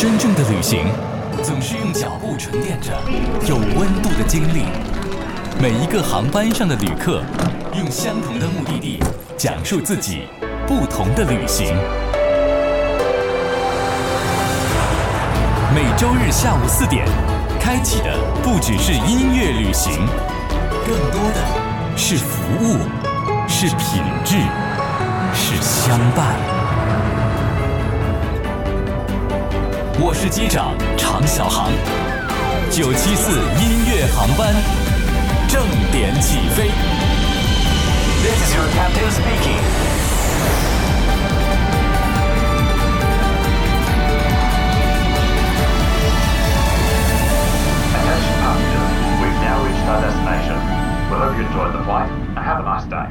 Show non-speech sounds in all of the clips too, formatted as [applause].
真正的旅行，总是用脚步沉淀着有温度的经历。每一个航班上的旅客，用相同的目的地，讲述自己不同的旅行。每周日下午四点，开启的不只是音乐旅行，更多的是服务，是品质，是相伴。我是机长常小航，九七四音乐航班正点起飞。This is your captain speaking. Attention passengers, we've now reached our destination. We hope you enjoyed the flight and have a nice day.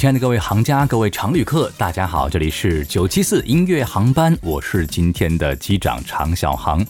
亲爱的各位行家、各位常旅客，大家好，这里是九七四音乐航班，我是今天的机长常小航。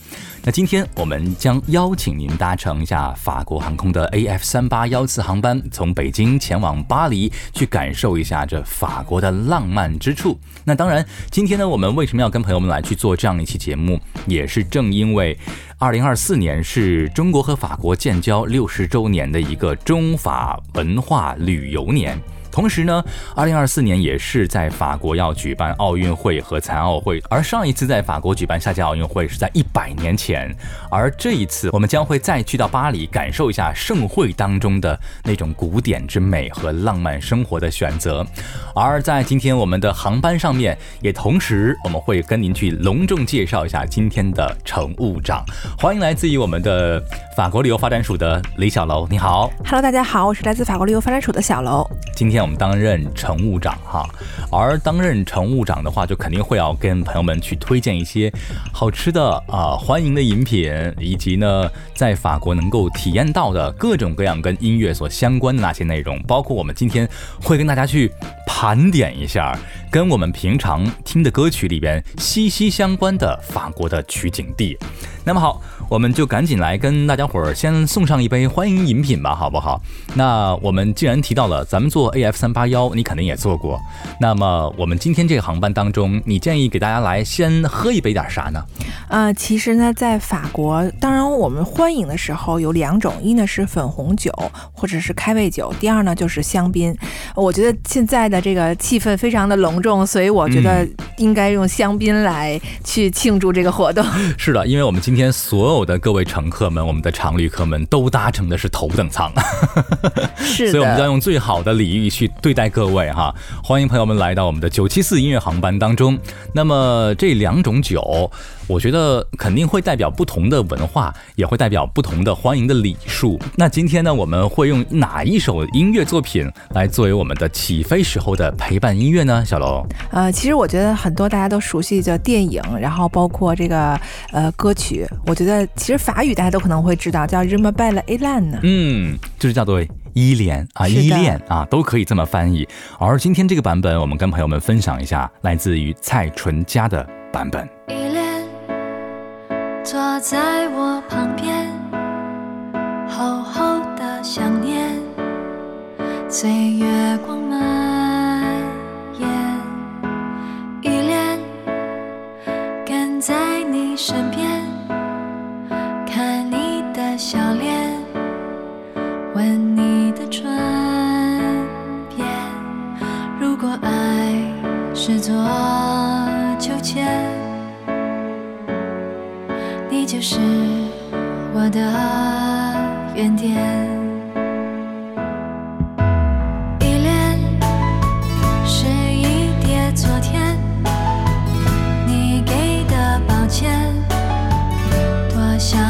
那今天我们将邀请您搭乘一下法国航空的 AF 三八幺次航班，从北京前往巴黎，去感受一下这法国的浪漫之处。那当然，今天呢，我们为什么要跟朋友们来去做这样一期节目，也是正因为二零二四年是中国和法国建交六十周年的一个中法文化旅游年。同时呢，二零二四年也是在法国要举办奥运会和残奥会，而上一次在法国举办夏季奥运会是在一百年前，而这一次我们将会再去到巴黎，感受一下盛会当中的那种古典之美和浪漫生活的选择。而在今天我们的航班上面，也同时我们会跟您去隆重介绍一下今天的乘务长，欢迎来自于我们的法国旅游发展署的李小楼，你好。Hello，大家好，我是来自法国旅游发展署的小楼。今天我们担任乘务长哈，而担任乘务长的话，就肯定会要跟朋友们去推荐一些好吃的啊、欢迎的饮品，以及呢，在法国能够体验到的各种各样跟音乐所相关的那些内容，包括我们今天会跟大家去盘点一下，跟我们平常听的歌曲里边息息相关的法国的取景地。那么好，我们就赶紧来跟大家伙儿先送上一杯欢迎饮品吧，好不好？那我们既然提到了咱们做 AF 三八幺，你肯定也做过。那么我们今天这个航班当中，你建议给大家来先喝一杯点啥呢？呃，其实呢，在法国，当然我们欢迎的时候有两种，一呢是粉红酒或者是开胃酒，第二呢就是香槟。我觉得现在的这个气氛非常的隆重，所以我觉得应该用香槟来去庆祝这个活动。[laughs] 是的，因为我们今天所有的各位乘客们，我们的常旅客们都搭乘的是头等舱。[laughs] 是所以我们要，用最好的礼遇去对待各位哈。欢迎朋友们来到我们的九七四音乐航班当中。那么这两种酒，我觉得肯定会代表不同的文化，也会代表不同的欢迎的礼数。那今天呢，我们会用哪一首音乐作品来作为我们的起飞时候的陪伴音乐呢？小龙，呃，其实我觉得很多大家都熟悉的电影，然后包括这个呃歌曲，我觉得其实法语大家都可能会知道，叫《r e m b e l e Elan》呢。嗯，就是叫做。依恋啊，依恋啊，都可以这么翻译。而今天这个版本，我们跟朋友们分享一下来自于蔡淳佳的版本。坐在我旁边，厚厚的想念，随月光蔓延。依恋跟在你身边，看你的笑脸，吻你的唇边。如果爱是座是我的原点。依恋是一叠昨天你给的抱歉，多想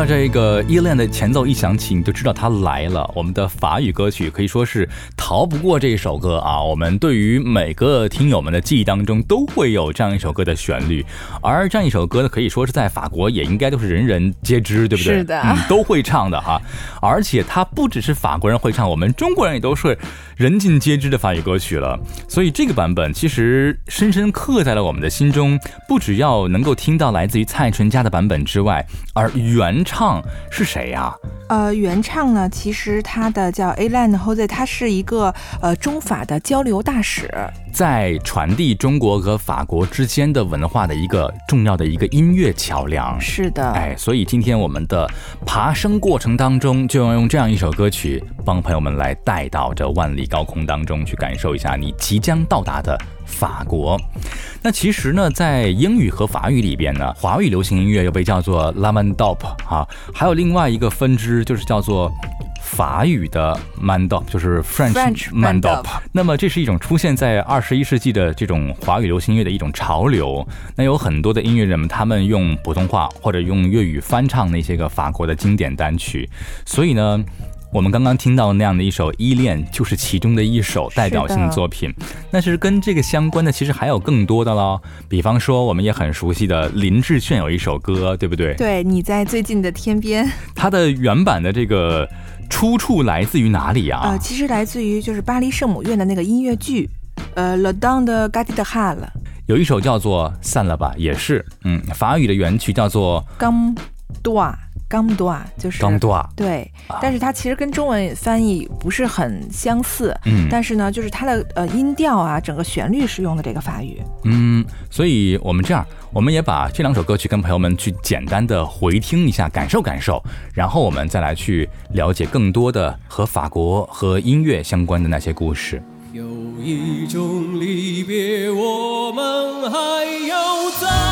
说到这个《依恋》的前奏一响起，你就知道它来了。我们的法语歌曲可以说是逃不过这首歌啊。我们对于每个听友们的记忆当中都会有这样一首歌的旋律，而这样一首歌呢，可以说是在法国也应该都是人人皆知，对不对？是的 [laughs] 嗯，都会唱的哈。而且它不只是法国人会唱，我们中国人也都是人尽皆知的法语歌曲了。所以这个版本其实深深刻在了我们的心中，不只要能够听到来自于蔡淳佳的版本之外，而原唱是谁呀、呃，原唱呢，其实他的叫 Alan h o s e 他是一个呃中法的交流大使。在传递中国和法国之间的文化的一个重要的一个音乐桥梁。是的，哎，所以今天我们的爬升过程当中，就要用这样一首歌曲，帮朋友们来带到这万里高空当中，去感受一下你即将到达的法国。那其实呢，在英语和法语里边呢，华语流行音乐又被叫做 l a m a n d o p 啊，还有另外一个分支就是叫做。法语的 mandop 就是 French, mandop，mandop 那么这是一种出现在二十一世纪的这种华语流行音乐的一种潮流。那有很多的音乐人们，他们用普通话或者用粤语翻唱那些个法国的经典单曲。所以呢，我们刚刚听到那样的一首《依恋》，就是其中的一首代表性作品。但是跟这个相关的，其实还有更多的喽。比方说，我们也很熟悉的林志炫有一首歌，对不对？对，你在最近的天边，它的原版的这个出处来自于哪里啊？呃，其实来自于就是巴黎圣母院的那个音乐剧，呃，Le Don de g a t i de Hall。有一首叫做《散了吧》，也是，嗯，法语的原曲叫做刚多刚多啊就是《刚多啊》，对，但是它其实跟中文翻译不是很相似，嗯但是呢，就是它的呃音调啊，整个旋律是用的这个法语。嗯，所以我们这样，我们也把这两首歌曲跟朋友们去简单的回听一下，感受感受，然后我们再来去了解更多的和法国和音乐相关的那些故事。有一种离别，我们还要再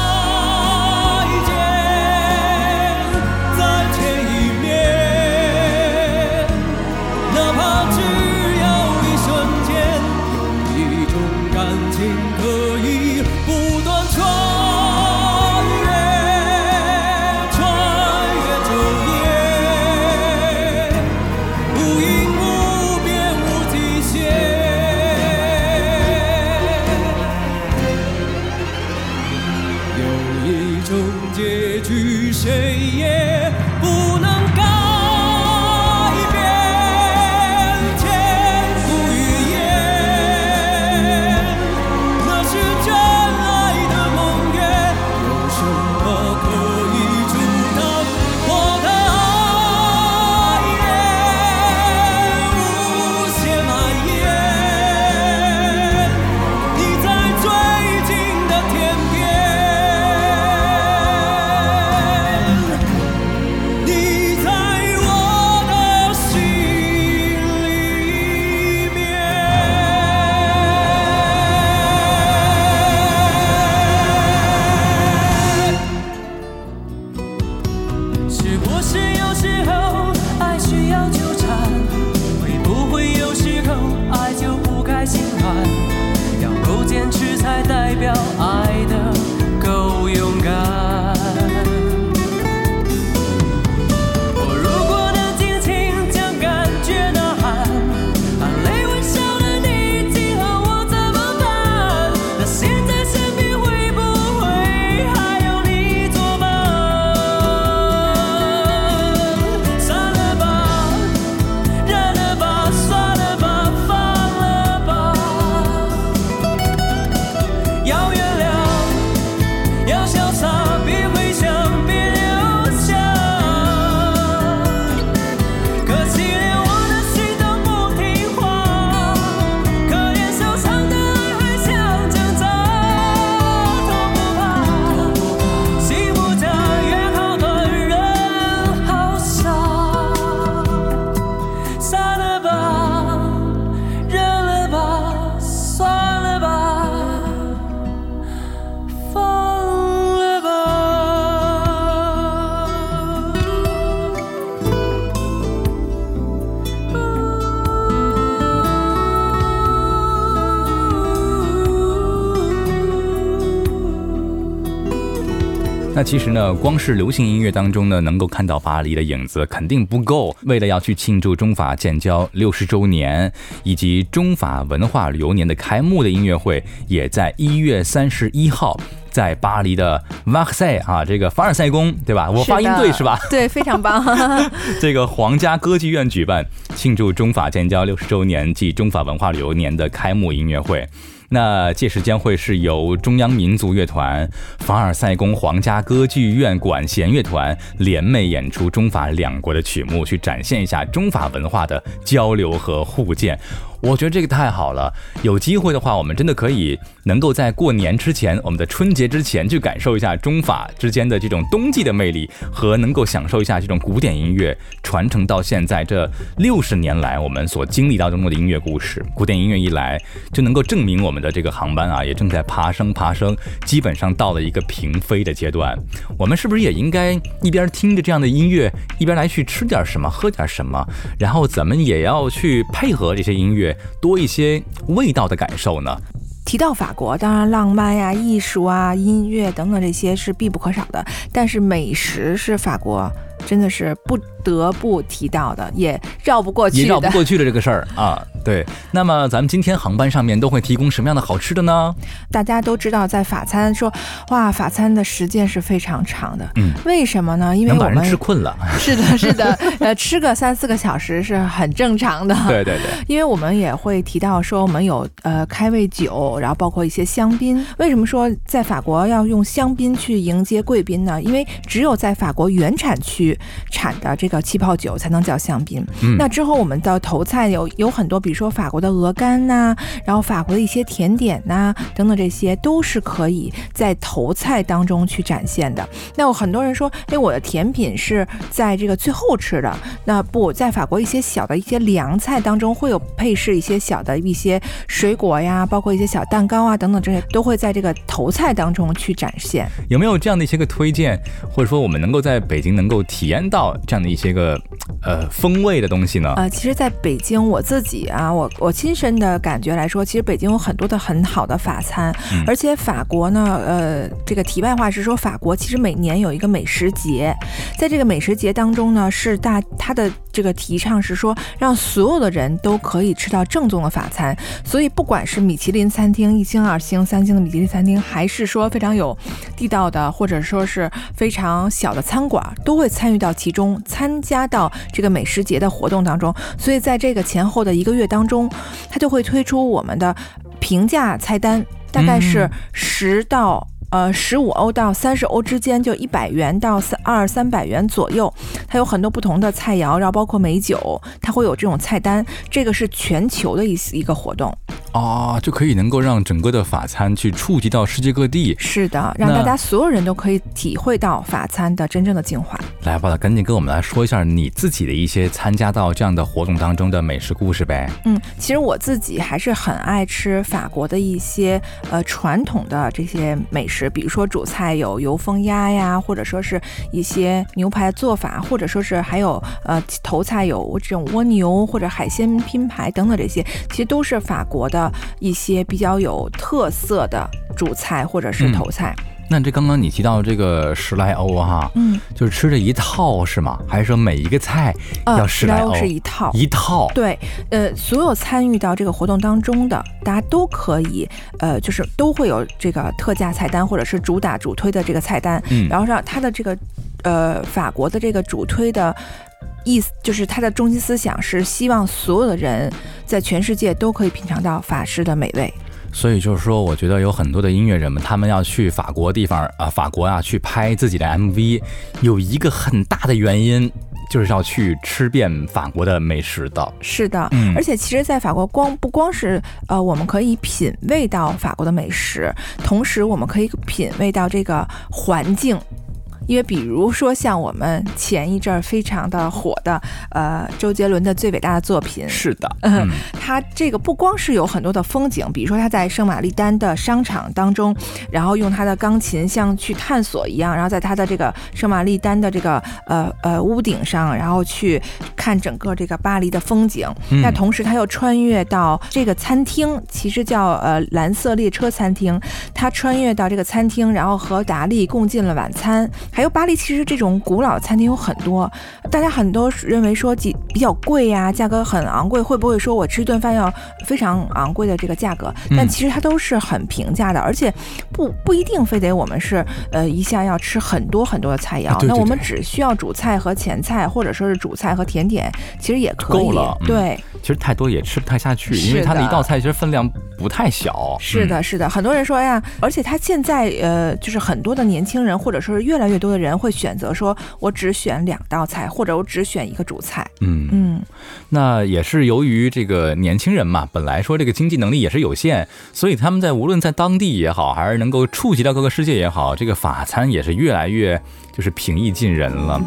其实呢，光是流行音乐当中呢，能够看到巴黎的影子肯定不够。为了要去庆祝中法建交六十周年以及中法文化旅游年的开幕的音乐会，也在一月三十一号在巴黎的瓦克塞啊，这个凡尔赛宫，对吧？我发音对是吧？对，非常棒。[laughs] 这个皇家歌剧院举办庆祝中法建交六十周年暨中法文化旅游年的开幕音乐会。那届时将会是由中央民族乐团、凡尔赛宫皇家歌剧院管弦乐团联袂演出中法两国的曲目，去展现一下中法文化的交流和互鉴。我觉得这个太好了，有机会的话，我们真的可以能够在过年之前，我们的春节之前去感受一下中法之间的这种冬季的魅力，和能够享受一下这种古典音乐传承到现在这六十年来我们所经历当中的音乐故事。古典音乐一来，就能够证明我们的这个航班啊，也正在爬升爬升，基本上到了一个平飞的阶段。我们是不是也应该一边听着这样的音乐，一边来去吃点什么，喝点什么，然后咱们也要去配合这些音乐。多一些味道的感受呢？提到法国，当然浪漫呀、艺术啊、音乐等等这些是必不可少的，但是美食是法国真的是不得不提到的，也绕不过去，也绕不过去的这个事儿啊。对，那么咱们今天航班上面都会提供什么样的好吃的呢？大家都知道，在法餐说，哇，法餐的时间是非常长的。嗯，为什么呢？因为我们吃困了。[laughs] 是的，是的，呃，吃个三四个小时是很正常的。[laughs] 对对对，因为我们也会提到说，我们有呃开胃酒，然后包括一些香槟。为什么说在法国要用香槟去迎接贵宾呢？因为只有在法国原产区产的这个气泡酒才能叫香槟。嗯那之后我们的头菜有有很多，比如说法国的鹅肝呐、然后法国的一些甜点呐、等等，这些都是可以在头菜当中去展现的。那有很多人说，哎，我的甜品是在这个最后吃的。那不在法国一些小的一些凉菜当中会有配饰一些小的一些水果呀，包括一些小蛋糕啊等等这些都会在这个头菜当中去展现。有没有这样的一些个推荐，或者说我们能够在北京能够体验到这样的一些个呃风味的东西呢？呃，其实在北京我自己啊，我我亲身的感觉来说，其实北京有很多的很好的法餐，嗯而且法国呢，呃，这个题外话是说，法国其实每年有一个美食节，在这个美食节当中呢，是大它的这个提倡是说，让所有的人都可以吃到正宗的法餐，所以不管是米其林餐厅一星、二星、三星的米其林餐厅，还是说非常有地道的，或者说是非常小的餐馆，都会参与到其中，参加到这个美食节的活动当中。所以在这个前后的一个月当中，它就会推出我们的平价菜单，大概是十到。呃，十五欧到三十欧之间，就一百元到三二三百元左右。它有很多不同的菜肴，然后包括美酒，它会有这种菜单。这个是全球的一一个活动。啊，就可以能够让整个的法餐去触及到世界各地。是的，让大家所有人都可以体会到法餐的真正的精华。来吧，赶紧跟我们来说一下你自己的一些参加到这样的活动当中的美食故事呗。嗯，其实我自己还是很爱吃法国的一些呃传统的这些美食，比如说主菜有油封鸭呀，或者说是一些牛排做法，或者说是还有呃头菜有这种蜗牛或者海鲜拼盘等等这些，其实都是法国的一些比较有特色的主菜或者是嗯头菜。那这刚刚你提到这个十来欧哈，嗯，就是吃这一套是吗？还是说每一个菜要呃，十来欧？欧是一套。一套。对，呃，所有参与到这个活动当中的，大家都可以，呃，就是都会有这个特价菜单，或者是主打主推的这个菜单，嗯然后让它的这个，呃，法国的这个主推的。意思就是它的中心思想是希望所有的人在全世界都可以品尝到法式的美味。所以就是说，我觉得有很多的音乐人们，他们要去法国地方啊、法国啊，去拍自己的 MV，有一个很大的原因，就是要去吃遍法国的美食的。是的，嗯而且其实，在法国光不光是呃，我们可以品味到法国的美食，同时我们可以品味到这个环境。因为比如说像我们前一阵儿非常的火的呃周杰伦的最伟大的作品，是的，嗯嗯，它这个不光是有很多的风景，比如说他在圣玛丽丹的商场当中，然后用他的钢琴像去探索一样，然后在他的这个圣玛丽丹的这个呃呃屋顶上，然后去看整个这个巴黎的风景。嗯那同时他又穿越到这个餐厅，其实叫呃蓝色列车餐厅，他穿越到这个餐厅，然后和达利共进了晚餐。还有巴黎其实这种古老餐厅有很多，大家很多认为说几比较贵呀、价格很昂贵，会不会说我吃一顿饭要非常昂贵的这个价格？但嗯其实它都是很平价的，而且不不一定非得我们是呃一下要吃很多很多的菜肴，啊对对那我们只需要主菜和前菜，或者说是主菜和甜点，其实也可以。够了嗯对，其实太多也吃不太下去，因为它的一道菜其实分量不太小。嗯是的，是的，很多人说，哎呀，而且它现在呃，就是很多的年轻人，或者说是越来越多的人会选择说，我只选两道菜，或者我只选一个主菜。嗯，嗯，那也是由于这个年轻人嘛，本来说这个经济能力也是有限，所以他们在无论在当地也好，还是能够触及到各个世界也好，这个法餐也是越来越就是平易近人了。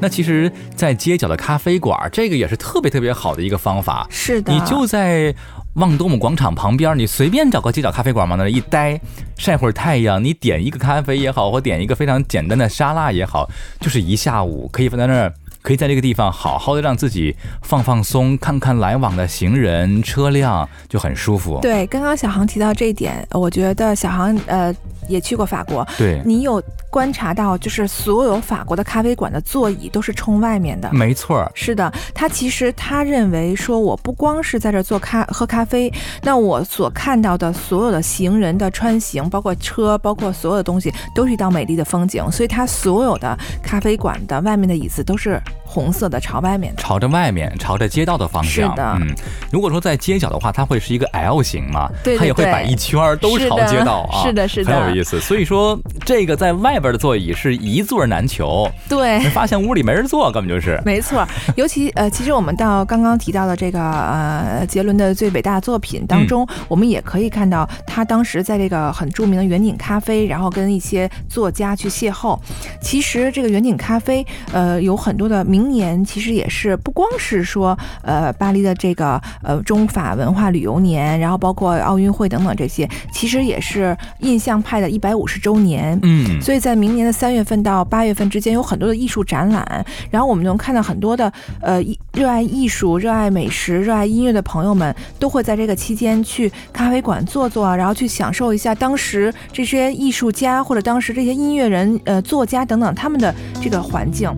那其实，在街角的咖啡馆，这个也是特别特别好的一个方法。是的，你就在旺多姆广场旁边，你随便找个街角咖啡馆往那儿一待，晒会儿太阳，你点一个咖啡也好，或点一个非常简单的沙拉也好，就是一下午可以放在那儿。可以在这个地方好好的让自己放放松，看看来往的行人、车辆，就很舒服。对，刚刚小航提到这一点，我觉得小航呃也去过法国，对，你有观察到，就是所有法国的咖啡馆的座椅都是冲外面的。没错儿，是的，他其实他认为说，我不光是在这儿做咖喝咖啡，那我所看到的所有的行人的穿行，包括车，包括所有的东西，都是一道美丽的风景。所以，他所有的咖啡馆的外面的椅子都是红色的，朝外面。朝着外面，朝着街道的方向。是的嗯，如果说在街角的话，它会是一个 L 型嘛，对对它也会摆一圈儿，都朝是街道啊，是的是的很有意思。所以说，这个在外边的座椅是一座难求，对没。发现屋里没人坐，根本就是。没错，尤其呃，其实我们到刚刚提到的这个呃杰伦的最伟大作品当中，我们也可以看到他当时在这个很著名的远景咖啡，然后跟一些作家去邂逅。其实这个远景咖啡，呃，有很多的明年，其实也是不光是说呃巴黎的这个呃中法文化旅游年，然后包括奥运会等等这些，其实也是印象派的一百五十周年。嗯，所以在明年的三月份到八月份之间，有很多的艺术展览，然后我们能看到很多的呃艺热爱艺术、热爱美食、热爱音乐的朋友们，都会在这个期间去咖啡馆坐坐，然后去享受一下当时这些艺术家或者当时这些音乐人、呃作家等等他们的这个环境。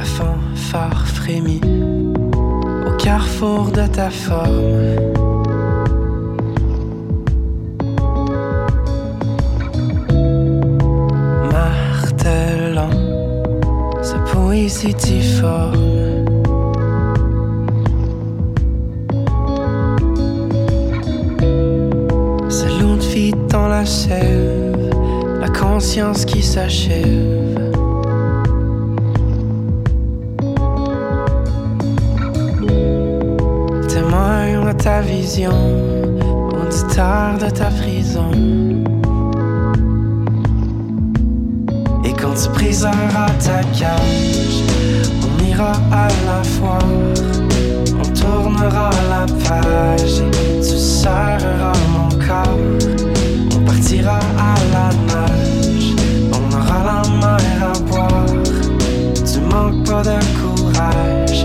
La fanfare frémit au carrefour de ta forme. Martelant sa poésie difforme. C'est l'onde vide dans la sève, la conscience qui s'achève. Ta vision, auditeur de ta prison. Et quand tu briseras ta cage, on ira à la foire, on tournera la page et tu serreras mon corps. On partira à la nage, on aura la mer à boire. Tu manques pas de courage,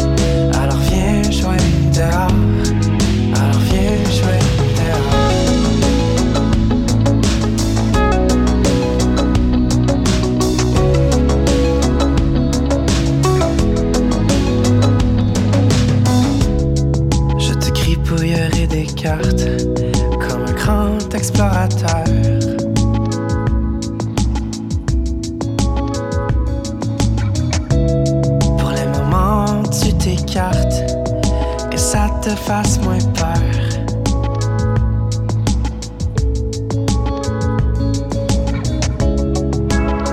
alors viens jouer dehors. comme un grand explorateur. Pour les moments, tu t'écartes et ça te fasse moins peur.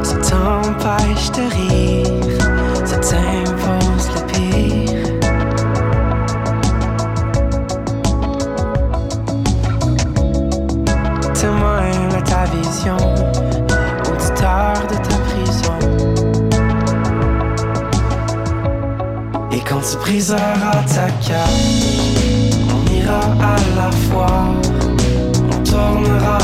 Ça t'empêche de rire, ça t'empêche. Briseras ta cage, on ira à la foire, on tournera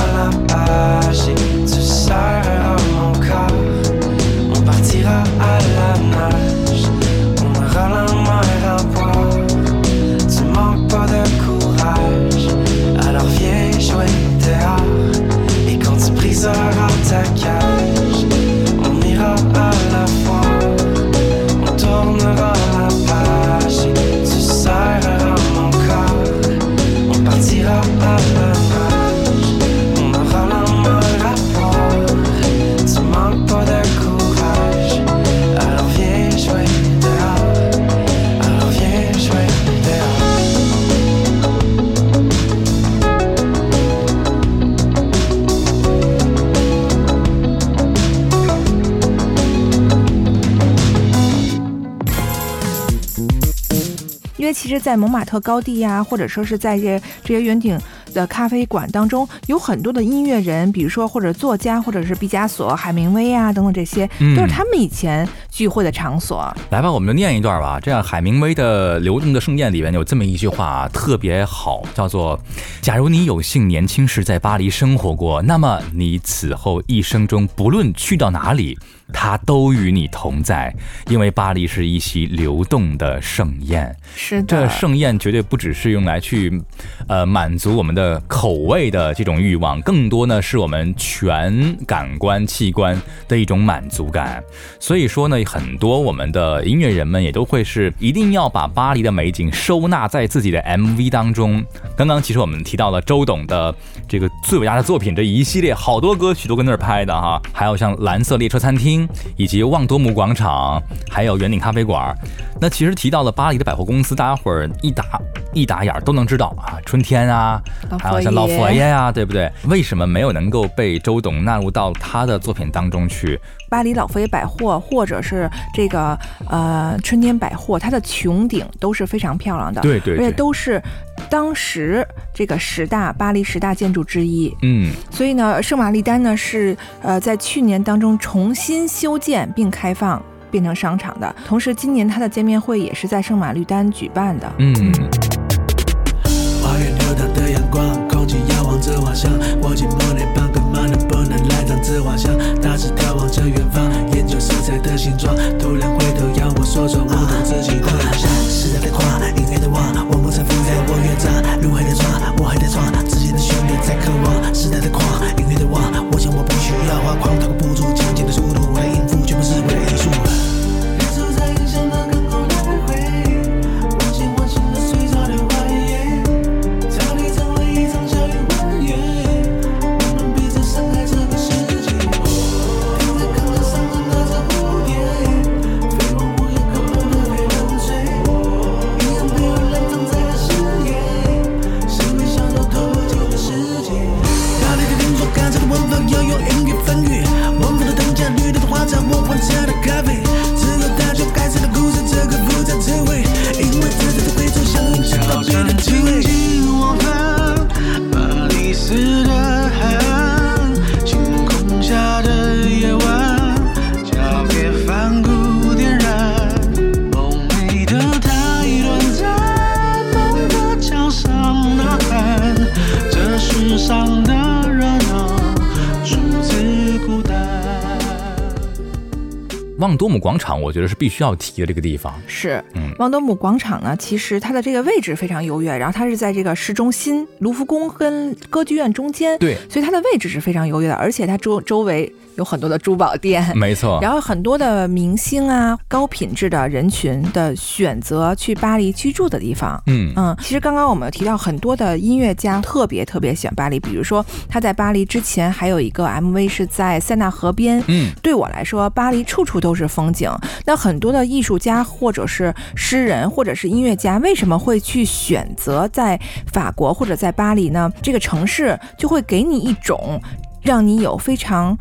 其实，在蒙马特高地呀、或者说是在这这些圆顶的咖啡馆当中，有很多的音乐人，比如说或者作家，或者是毕加索、海明威啊等等这些，嗯都是他们以前聚会的场所。来吧，我们就念一段吧。这样，海明威的《流动的盛宴》里面有这么一句话特别好，叫做：“假如你有幸年轻时在巴黎生活过，那么你此后一生中不论去到哪里，它都与你同在，因为巴黎是一席流动的盛宴。”是的，这盛宴绝对不只是用来去，呃，满足我们的口味的这种欲望，更多呢是我们全感官器官的一种满足感。所以说呢，很多我们的音乐人们也都会是一定要把巴黎的美景收纳在自己的 MV 当中。刚刚其实我们提到了周董的这个最伟大的作品这一系列，好多歌曲都跟那儿拍的哈，还有像蓝色列车餐厅，以及旺多姆广场，还有圆顶咖啡馆。那其实提到了巴黎的百货公司，大家伙儿一打一打眼儿都能知道啊，春天啊，还有像老佛爷啊，对不对？为什么没有能够被周董纳入到他的作品当中去？巴黎老佛爷百货，或者是这个呃春天百货，它的穹顶都是非常漂亮的，而且对而且都是当时这个十大巴黎十大建筑之一。嗯，所以呢，圣玛丽丹呢是呃在去年当中重新修建并开放。变成商场的，同时今年它的见面会也是在圣玛丽丹举办的。嗯，花园流淌的阳光，空气遥望着花香。我寂寞内帮干嘛能不能来张自画像？大致眺望着远方，研究色彩的形状。突然回头要我说说，我懂自己的影像。时代的跨，音乐的网，我梦曾浮在我乐章。路还在闯，我还在闯，之前的旋律在渴望。时代的狂，音乐的网，我想我不需要画框，透过不住渐渐的速度来应付，全部是为旺多姆广场，我觉得是必须要提的这个地方。是，嗯旺多姆广场呢，其实它的这个位置非常优越，然后它是在这个市中心卢浮宫跟歌剧院中间，对所以它的位置是非常优越的，而且它周周围有很多的珠宝店。没错。然后很多的明星啊，高品质的人群的选择去巴黎居住的地方。嗯嗯，其实刚刚我们提到很多的音乐家特别特别喜欢巴黎，比如说他在巴黎之前还有一个 MV 是在塞纳河边。嗯，对我来说，巴黎处处都是风景。那很多的艺术家或者是诗人或者是音乐家，为什么会去选择在法国或者在巴黎呢？这个城市就会给你一种让你有非常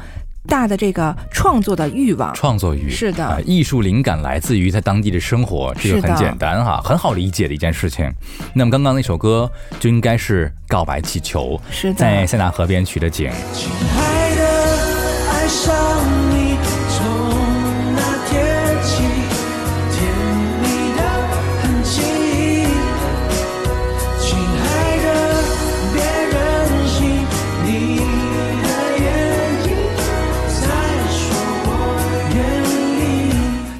大的这个创作的欲望。创作欲是的啊艺术灵感来自于在当地的生活，这个很简单哈，很好理解的一件事情。那么刚刚那首歌就应该是《告白气球》，是的在塞纳河边取的景。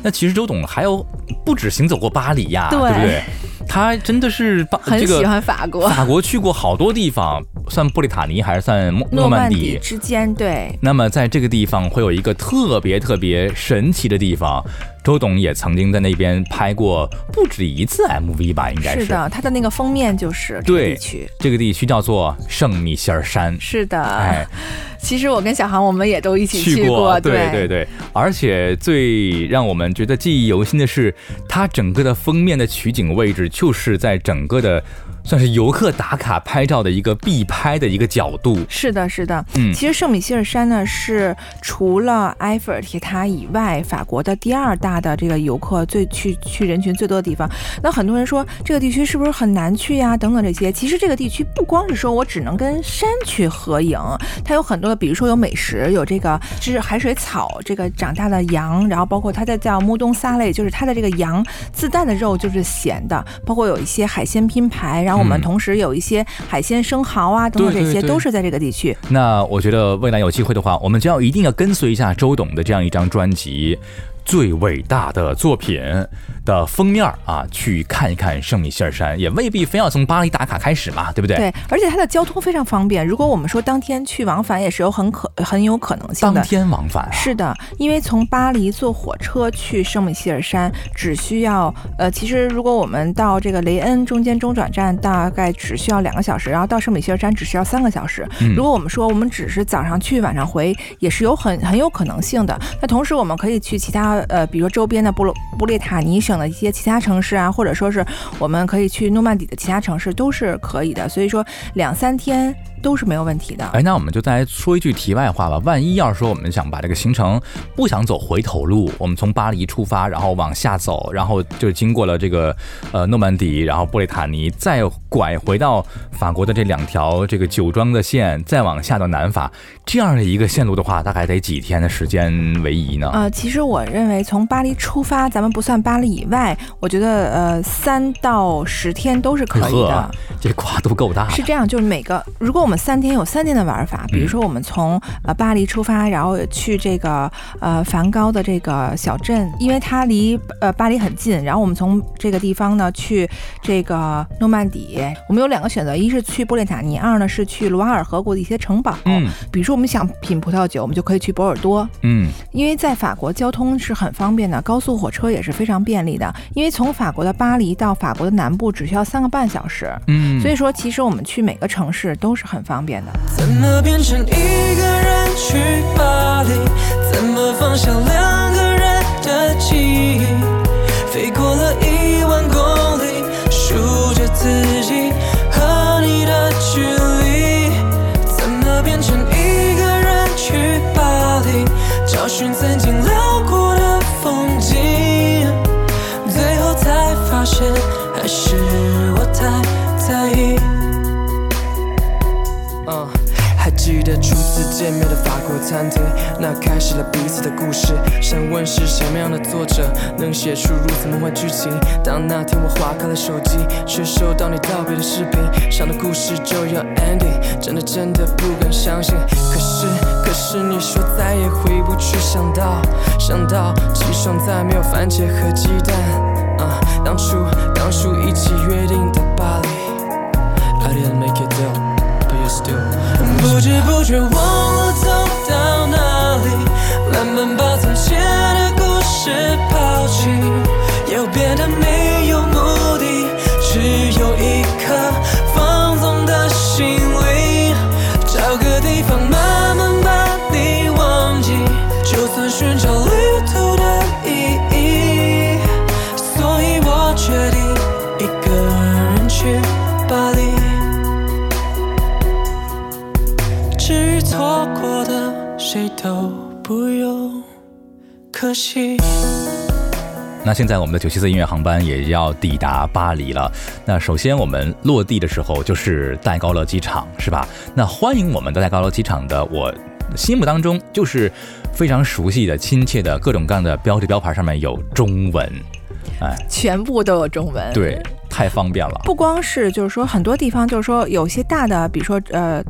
那其实周董还有不止行走过巴黎呀，对。不对？他真的是巴很这个喜欢法国。法国去过好多地方，算布里塔尼还是算诺诺曼底。之间，对，那么在这个地方会有一个特别特别神奇的地方，周董也曾经在那边拍过不止一次 MV 吧，应该是。是的，他的那个封面就是这个对地区。这个地区叫做圣米歇尔山。是的，哎，[laughs] 其实我跟小航我们也都一起去过，对对对，而且最让我们觉得记忆犹新的是，它整个的封面的取景位置就是在整个的算是游客打卡拍照的一个必拍的一个角度。是的，是的。嗯其实圣米歇尔山呢是除了埃菲尔铁塔以外，法国的第二大的这个游客最去去人群最多的地方。那很多人说这个地区是不是很难去呀？等等这些。其实这个地区不光是说我只能跟山去合影，它有很多的，比如说有美食，有这个是海水草这个长大的羊，然后包括它的叫木东沙类，就是它的这个羊自带的肉就是咸的，包括有一些海鲜拼盘，然后我们嗯。同时有一些海鲜生蚝啊等等这些都是在这个地区。那我觉得未来有机会的话，我们就要一定要跟随一下周董的这样一张专辑《最伟大的作品》的封面啊，去看一看圣米歇尔山，也未必非要从巴黎打卡开始嘛，对不对？对，而且它的交通非常方便。如果我们说当天去往返，也是有很可很有可能性的当。天往返啊。是的，因为从巴黎坐火车去圣米歇尔山，只需要呃，其实如果我们到这个雷恩中间中转站，大概只需要两个小时，然后到圣米歇尔山只需要三个小时。嗯如果我们说我们只是早上去晚上回，也是有很很有可能性的。那同时我们可以去其他呃，比如说周边的布洛布列塔尼省的一些其他城市啊，或者说是我们可以去诺曼底的其他城市都是可以的。所以说两三天都是没有问题的。哎，那我们就再来说一句题外话吧。万一要是说我们想把这个行程不想走回头路，我们从巴黎出发，然后往下走，然后就经过了这个呃诺曼底，然后布列塔尼，再拐回到法国的这两条这个酒庄的线，再往下到南法，这样的一个线路的话，大概得几天的时间为宜呢？呃，其实我认为从巴黎出发，咱们不算巴黎以外，我觉得呃三到十天都是可以的。，这跨度够大。是这样，就是每个，如果我们三天有三天的玩法，比如说我们从呃巴黎出发，然后去这个呃梵高的这个小镇，因为它离呃巴黎很近，然后我们从这个地方呢去这个诺曼底，我们有两个选择，一是去布列塔尼，二呢是去卢瓦尔河谷的一些城堡。嗯比如说我们想品葡萄酒，我们就可以去博尔多，嗯，因为在法国交通是很方便的，高速火车也是非常便利的。因为从法国的巴黎到法国的南部只需要三个半小时，嗯所以说其实我们去每个城市都是很很方便的。怎么变成一个人去巴黎？怎么放下两个人的记忆？飞过了一万公里，数着自己和你的距离。怎么变成一个人去巴黎？找寻曾经辽阔的风景，最后才发现还是我太在意。记得初次见面的法国餐厅，那开始了彼此的故事。想问是什么样的作者能写出如此梦幻剧情？当那天我划开了手机，却收到你道别的视频，想的故事就要 ending，真的真的不敢相信。可是可是你说再也回不去，想到想到起床再没有番茄和鸡蛋。啊，当初当初一起约定的巴黎。不知不觉，忘了走到哪里，慢慢把从前的故事抛弃，又变得美。都不用可惜。那现在我们的九七四音乐航班也要抵达巴黎了。那首先我们落地的时候就是戴高乐机场，是吧？那欢迎我们的戴高乐机场的，我心目当中就是非常熟悉的、亲切的各种各样的标志标牌上面有中文，哎，全部都有中文。对，太方便了。不光是就是说很多地方就是说有些大的，比如说呃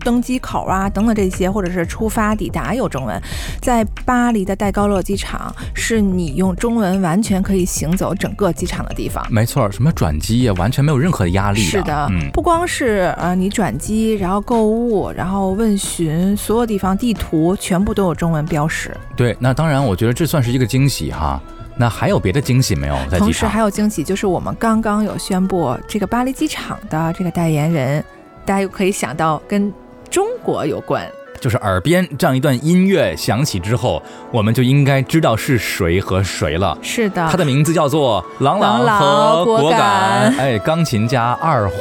登机口啊等等这些，或者是出发抵达有中文，在巴黎的戴高乐机场是你用中文完全可以行走整个机场的地方。没错，什么转机呀，完全没有任何的压力是的，嗯，不光是呃你转机，然后购物，然后问询，所有地方地图全部都有中文标识。对。那当然，我觉得这算是一个惊喜哈。那还有别的惊喜没有？在机同时还有惊喜，就是我们刚刚有宣布这个巴黎机场的这个代言人，大家又可以想到跟中国有关。就是耳边这样一段音乐响起之后，我们就应该知道是谁和谁了。是的，他的名字叫做郎郎朗和果果敢敢，哎，钢琴家二胡。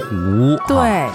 对。啊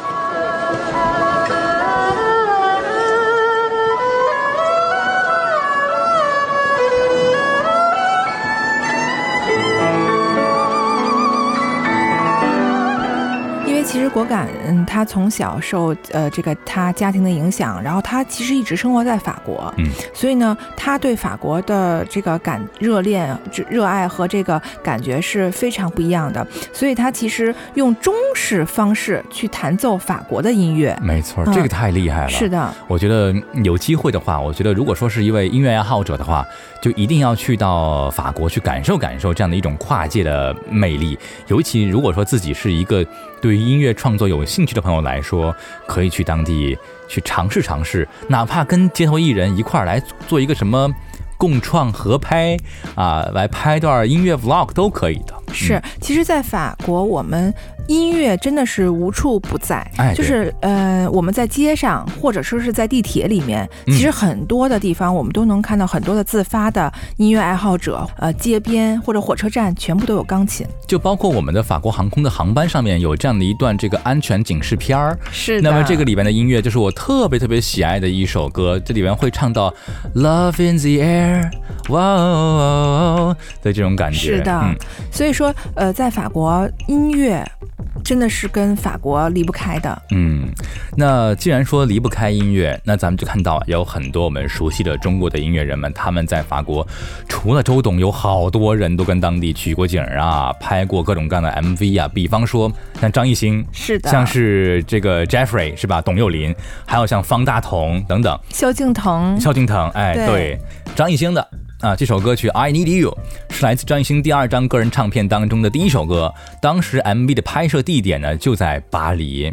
果敢，嗯，他从小受呃这个他家庭的影响，然后他其实一直生活在法国，嗯，所以呢，他对法国的这个感热恋、这热爱和这个感觉是非常不一样的，所以他其实用中式方式去弹奏法国的音乐，没错，嗯。这个太厉害了。是的，我觉得有机会的话，我觉得如果说是一位音乐爱好者的话，就一定要去到法国去感受感受这样的一种跨界的魅力。尤其如果说自己是一个对于音乐创作有兴趣的朋友来说，可以去当地去尝试尝试，哪怕跟街头艺人一块儿来做一个什么共创合拍啊，来拍段音乐 vlog 都可以的。是，其实，在法国，我们音乐真的是无处不在。哎就是呃，我们在街上，或者说是在地铁里面，嗯其实很多的地方，我们都能看到很多的自发的音乐爱好者。呃，街边或者火车站，全部都有钢琴。就包括我们的法国航空的航班上面有这样的一段这个安全警示片儿。是那么这个里边的音乐就是我特别特别喜爱的一首歌，这里边会唱到 Love in the air，哇哦的这种感觉。是的，嗯，所以说，呃，在法国音乐真的是跟法国离不开的。嗯，那既然说离不开音乐，那咱们就看到有很多我们熟悉的中国的音乐人们，他们在法国，除了周董，有好多人都跟当地取过景啊，拍过各种各样的 MV 啊。比方说像张艺兴，是的，像是这个 Jeffrey 是吧？董又霖，还有像方大同等等，萧敬腾，萧敬腾，哎，对对，张艺兴的啊，这首歌曲《I Need You》是来自张艺兴第二张个人唱片当中的第一首歌。当时 MV 的拍摄地点呢就在巴黎。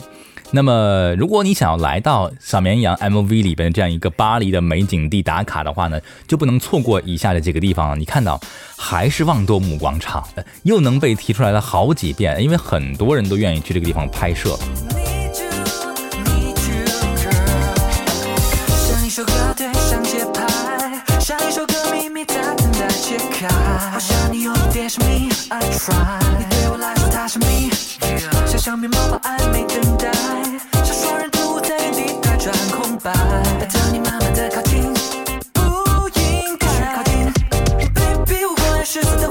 那么，如果你想要来到小绵羊 MV 里边这样一个巴黎的美景地打卡的话呢，就不能错过以下的几个地方。你看到还是旺多姆广场，又能被提出来了好几遍，因为很多人都愿意去这个地方拍摄。开。好像你有点神秘，I try。你对我来说太神秘，像橡皮毛把暧昧等待，像双人独在原地打转空白。等你慢慢的靠近，不应该靠近。Baby，我果然是死的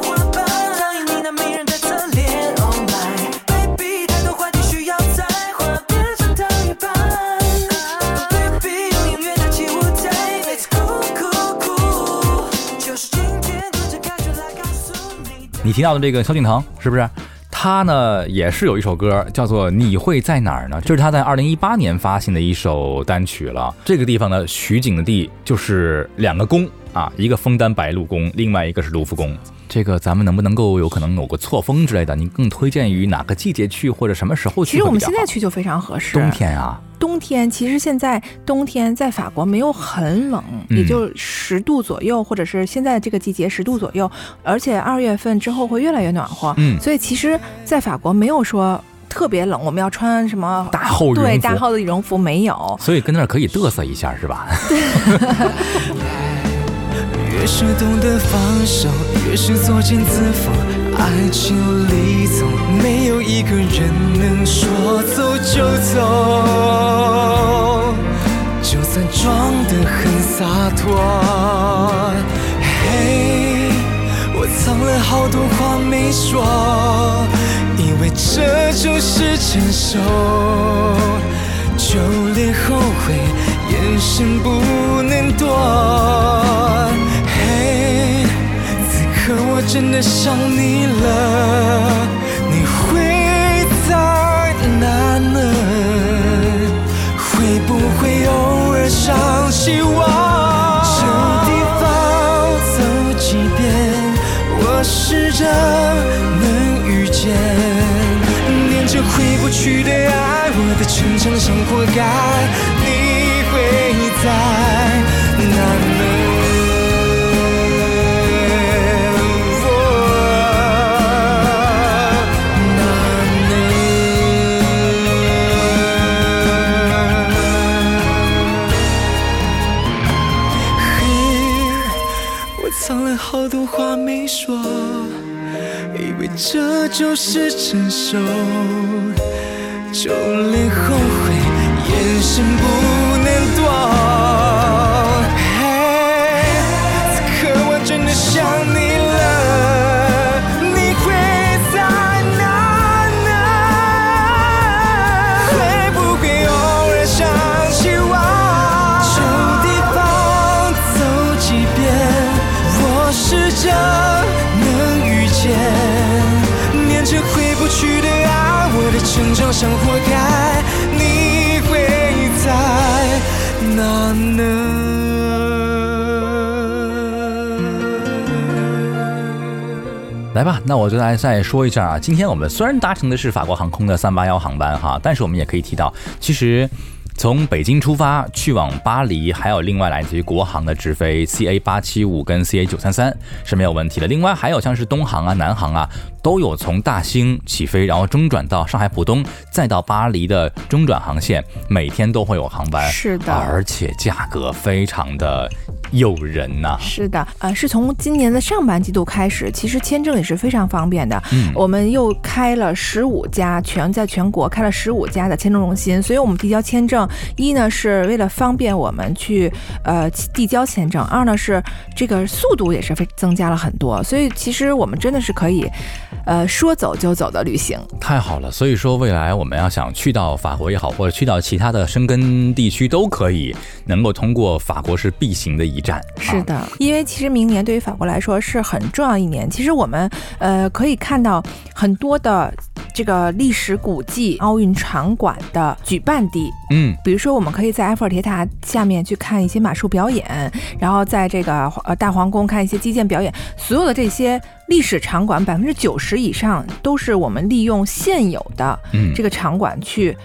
你。提到的这个萧敬腾是不是？他呢也是有一首歌叫做《你会在哪儿呢》，就是他在二零一八年发行的一首单曲了。这个地方呢，取景的地就是两个宫啊，一个枫丹白露宫，另外一个是卢浮宫。这个咱们能不能够有可能有个错峰之类的？您更推荐于哪个季节去，或者什么时候去其实我们现？在去就非常合适。冬天啊，冬天其实现在冬天在法国没有很冷，嗯也就十度左右，或者是现在这个季节十度左右，而且二月份之后会越来越暖和。嗯所以其实，在法国没有说特别冷，我们要穿什么大厚羽绒服对大厚的羽绒服没有。所以跟那儿可以嘚瑟一下是吧？[laughs] [laughs] [laughs] 越是懂得放手，越是作茧自缚。爱情里总没有一个人能说走就走，就算装得很洒脱。嘿，我藏了好多话没说，以为这就是成熟，就连后悔眼神不能躲。真的想你了，你会在哪呢？会不会偶尔想起我？这地方走几遍，我试着能遇见。念着回不去的爱，我的成长像活该，你会在藏了好多话没说，以为这就是成熟，就连后悔眼神不能躲。来吧，那我就来再说一下啊。今天我们虽然搭乘的是法国航空的三八幺航班哈，但是我们也可以提到，其实从北京出发去往巴黎，还有另外来自于国航的直飞 CA 八七五跟 CA 九三三是没有问题的。另外还有像是东航啊、南航啊，都有从大兴起飞，然后中转到上海浦东，再到巴黎的中转航线，每天都会有航班。是的而且价格非常的诱人呐、是的，呃，是从今年的上半季度开始，其实签证也是非常方便的。嗯我们又开了十五家全在全国开了十五家的签证中心，所以我们递交签证，一呢是为了方便我们去呃递交签证，二呢是这个速度也是非增加了很多，所以其实我们真的是可以，呃说走就走的旅行。太好了，所以说未来我们要想去到法国也好，或者去到其他的生根地区都可以，能够通过法国是必行的一站。啊，是的，因为其实明年对于法国来说是很重要一年。其实我们呃可以看到很多的这个历史古迹、奥运场馆的举办地，嗯，比如说我们可以在埃菲尔铁塔下面去看一些马术表演，然后在这个呃大皇宫看一些击剑表演，所有的这些历史场馆百分之九十以上都是我们利用现有的嗯。这个场馆去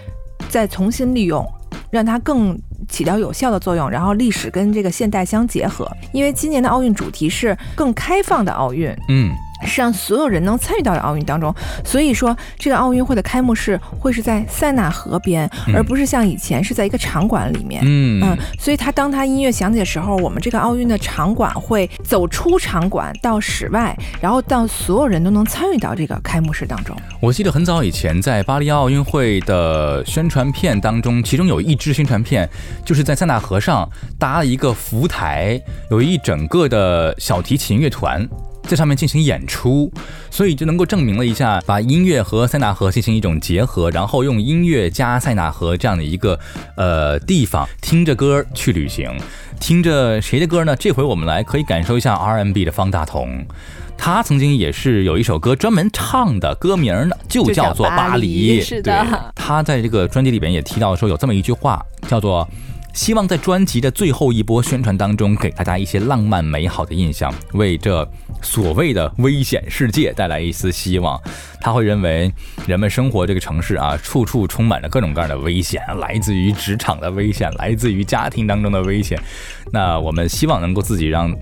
再重新利用，让它更起到有效的作用，然后历史跟这个现代相结合。因为今年的奥运主题是更开放的奥运，嗯，是让所有人能参与到奥运当中。所以说，这个奥运会的开幕式会是在塞纳河边，嗯而不是像以前是在一个场馆里面。嗯嗯，所以他当他音乐响起的时候，我们这个奥运的场馆会走出场馆到室外，然后到所有人都能参与到这个开幕式当中。我记得很早以前在巴黎奥运会的宣传片当中，其中有一支宣传片就是在塞纳河上搭了一个浮台，有一整个的小提琴乐团。在上面进行演出，所以就能够证明了一下，把音乐和塞纳河进行一种结合，然后用音乐加塞纳河这样的一个呃地方，听着歌去旅行，听着谁的歌呢？这回我们来可以感受一下 [laughs] R&B 的方大同，他曾经也是有一首歌专门唱的，歌名呢就叫做《巴黎》。是的对，他在这个专辑里边也提到说有这么一句话，叫做。希望在专辑的最后一波宣传当中，给大家一些浪漫美好的印象，为这所谓的危险世界带来一丝希望。他会认为，人们生活这个城市啊，处处充满着各种各样的危险，来自于职场的危险，来自于家庭当中的危险。那我们希望能够自己让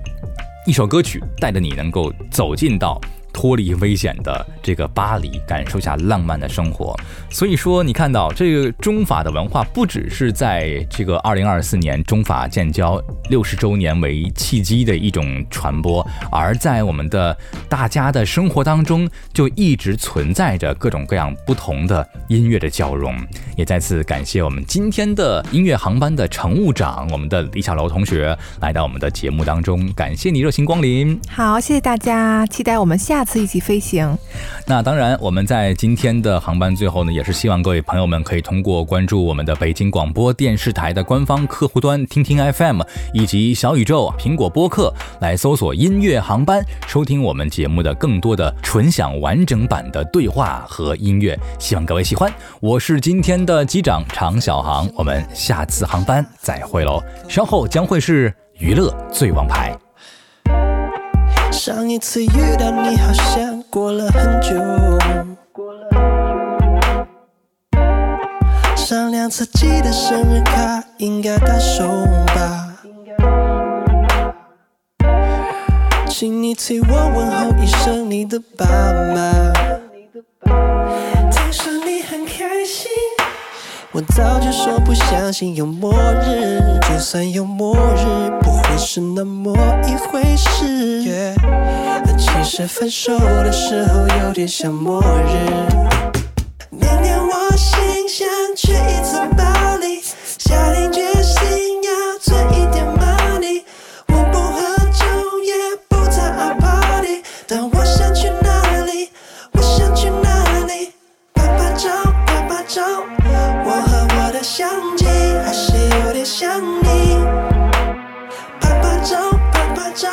一首歌曲带着你能够走进到。脱离危险的这个巴黎，感受下浪漫的生活。所以说，你看到这个中法的文化，不只是在这个二零二四年中法建交六十周年为契机的一种传播，而在我们的大家的生活当中，就一直存在着各种各样不同的音乐的交融。也再次感谢我们今天的音乐航班的乘务长，我们的李小楼同学来到我们的节目当中，感谢你热情光临。好，谢谢大家，期待我们下下次一起飞行。那当然，我们在今天的航班最后呢，也是希望各位朋友们可以通过关注我们的北京广播电视台的官方客户端听听 FM 以及小宇宙、苹果播客来搜索“音乐航班”，收听我们节目的更多的纯享完整版的对话和音乐。希望各位喜欢。我是今天的机长常小航，我们下次航班再会喽。稍后将会是娱乐最王牌。上一次遇到你，好像过了很久。上两次寄的生日卡应该到手吧？请你替我问候一声你的爸妈。听说你很开心，我早就说不相信有末日，就算有末日，不会是那么一回事。其实分手的时候有点像末日。明天我心想去一次想你。拍拍照，拍拍照，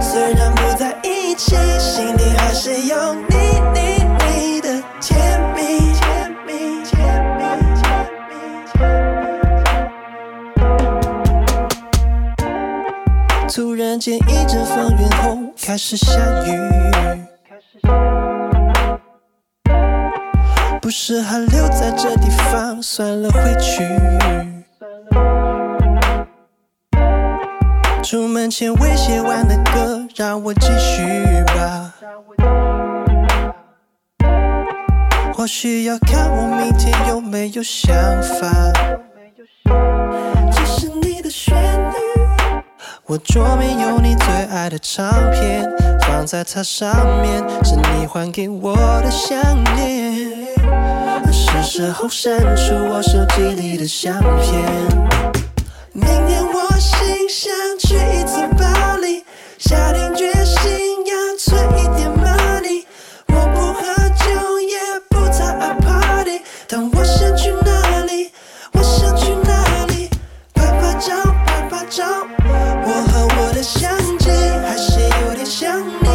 虽然不在一起，心里还是有你，你，你的甜蜜，甜蜜，甜蜜，甜蜜，甜蜜。突然间一阵风云后开始下雨，不是还留在这地方，算了回去。出门前未写完的歌，让我继续吧。或许要看我明天有没有想法。这是你的旋律，我桌面有你最爱的唱片，放在它上面是你还给我的项链。是时候删除我手机里的相片。明天我心想去一次巴黎，下定决心要存一点 money。我不喝酒，也不太爱 party，但我想去哪里？我想去哪里？拍拍照，拍拍照，我和我的相机还是有点想你。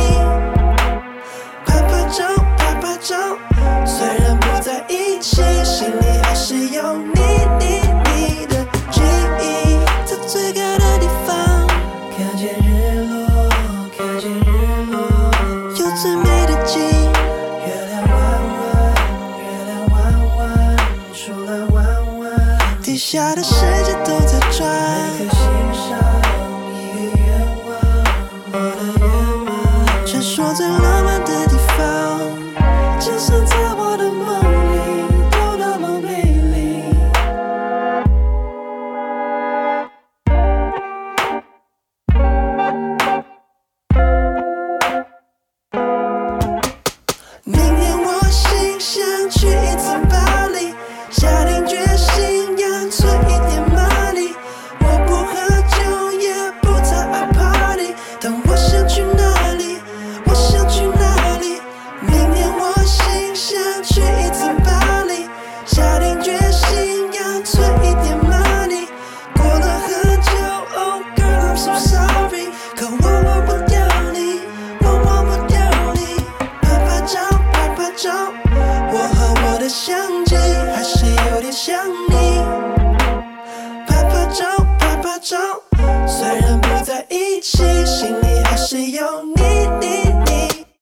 拍拍照，拍拍照，虽然不在一起，